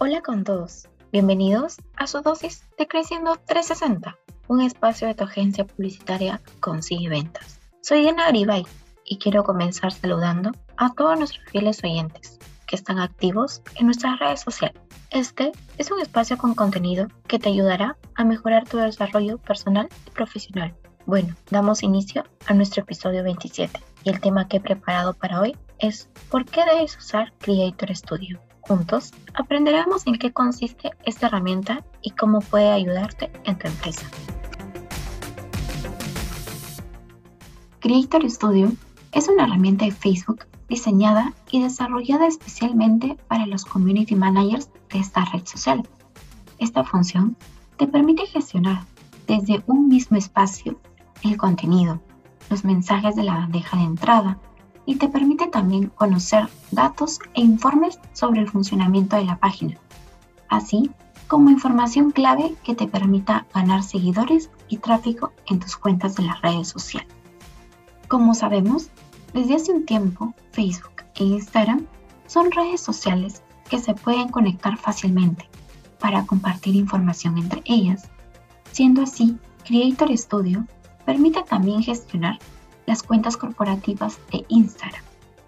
Hola con todos, bienvenidos a su dosis de Creciendo 360, un espacio de tu agencia publicitaria Consigue Ventas. Soy Diana Aribay y quiero comenzar saludando a todos nuestros fieles oyentes que están activos en nuestras redes sociales. Este es un espacio con contenido que te ayudará a mejorar tu desarrollo personal y profesional. Bueno, damos inicio a nuestro episodio 27 y el tema que he preparado para hoy es ¿por qué debes usar Creator Studio? Juntos aprenderemos en qué consiste esta herramienta y cómo puede ayudarte en tu empresa. Creator Studio es una herramienta de Facebook diseñada y desarrollada especialmente para los community managers de esta red social. Esta función te permite gestionar desde un mismo espacio el contenido, los mensajes de la bandeja de entrada, y te permite también conocer datos e informes sobre el funcionamiento de la página, así como información clave que te permita ganar seguidores y tráfico en tus cuentas de las redes sociales. Como sabemos, desde hace un tiempo Facebook e Instagram son redes sociales que se pueden conectar fácilmente para compartir información entre ellas. Siendo así, Creator Studio permite también gestionar las cuentas corporativas de Instagram.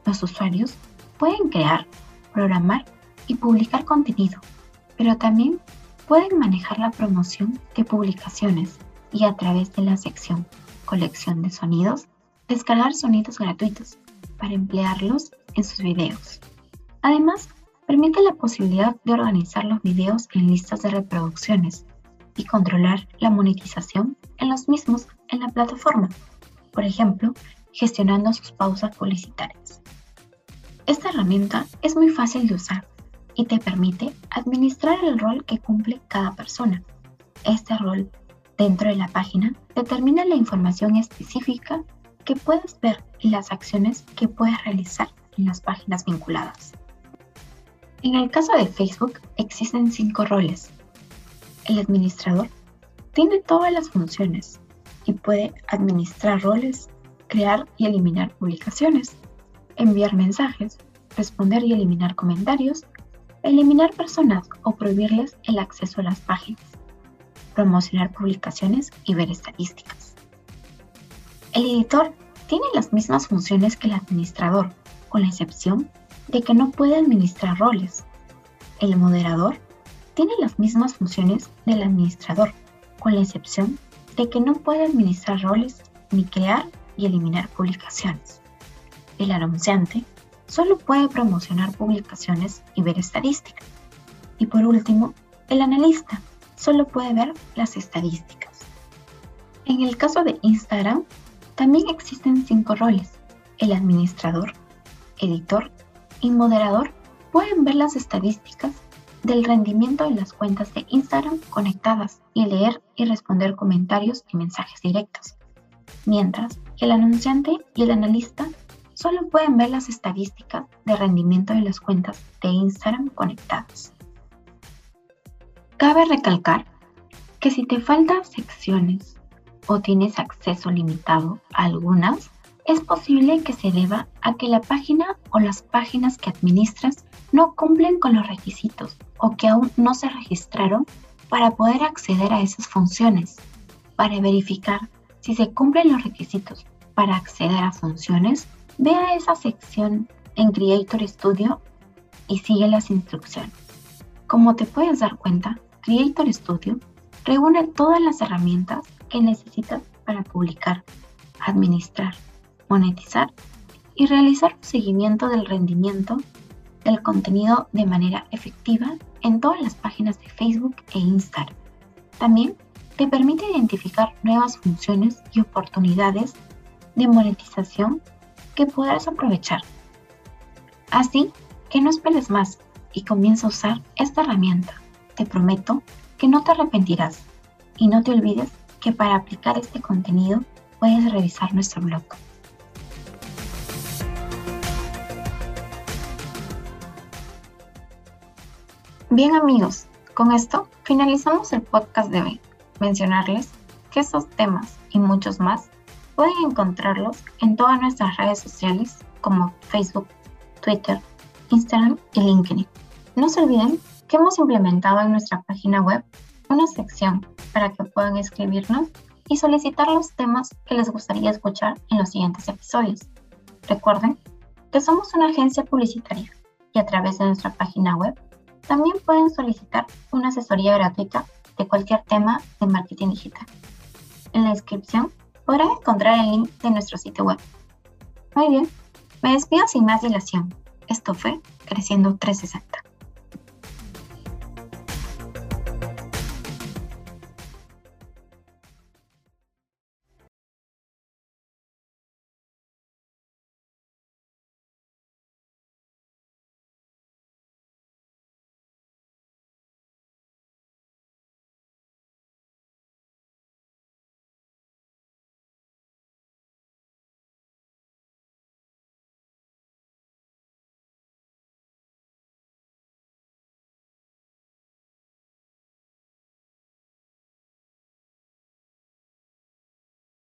Los usuarios pueden crear, programar y publicar contenido, pero también pueden manejar la promoción de publicaciones y a través de la sección Colección de sonidos, descargar sonidos gratuitos para emplearlos en sus videos. Además, permite la posibilidad de organizar los videos en listas de reproducciones y controlar la monetización en los mismos en la plataforma por ejemplo, gestionando sus pausas publicitarias. Esta herramienta es muy fácil de usar y te permite administrar el rol que cumple cada persona. Este rol dentro de la página determina la información específica que puedes ver y las acciones que puedes realizar en las páginas vinculadas. En el caso de Facebook existen cinco roles. El administrador tiene todas las funciones y puede administrar roles, crear y eliminar publicaciones, enviar mensajes, responder y eliminar comentarios, eliminar personas o prohibirles el acceso a las páginas, promocionar publicaciones y ver estadísticas. El editor tiene las mismas funciones que el administrador, con la excepción de que no puede administrar roles. El moderador tiene las mismas funciones del administrador, con la excepción de que no puede administrar roles ni crear y eliminar publicaciones. El anunciante solo puede promocionar publicaciones y ver estadísticas. Y por último, el analista solo puede ver las estadísticas. En el caso de Instagram, también existen cinco roles. El administrador, editor y moderador pueden ver las estadísticas del rendimiento de las cuentas de Instagram conectadas y leer y responder comentarios y mensajes directos, mientras que el anunciante y el analista solo pueden ver las estadísticas de rendimiento de las cuentas de Instagram conectadas. Cabe recalcar que si te faltan secciones o tienes acceso limitado a algunas, es posible que se deba a que la página o las páginas que administras no cumplen con los requisitos o que aún no se registraron para poder acceder a esas funciones. Para verificar si se cumplen los requisitos para acceder a funciones, ve a esa sección en Creator Studio y sigue las instrucciones. Como te puedes dar cuenta, Creator Studio reúne todas las herramientas que necesitas para publicar, administrar, monetizar y realizar un seguimiento del rendimiento del contenido de manera efectiva en todas las páginas de Facebook e Instagram. También te permite identificar nuevas funciones y oportunidades de monetización que podrás aprovechar. Así que no esperes más y comienza a usar esta herramienta. Te prometo que no te arrepentirás y no te olvides que para aplicar este contenido puedes revisar nuestro blog. Bien amigos, con esto finalizamos el podcast de hoy. Mencionarles que estos temas y muchos más Pueden encontrarlos en todas nuestras redes sociales como Facebook, Twitter, Instagram y LinkedIn. No se olviden que hemos implementado en nuestra página web una sección para que puedan escribirnos y solicitar los temas que les gustaría escuchar en los siguientes episodios. Recuerden que somos una agencia publicitaria y a través de nuestra página web también pueden solicitar una asesoría gratuita de cualquier tema de marketing digital. En la descripción podrán encontrar el link de nuestro sitio web. Muy bien, me despido sin más dilación. Esto fue Creciendo 360.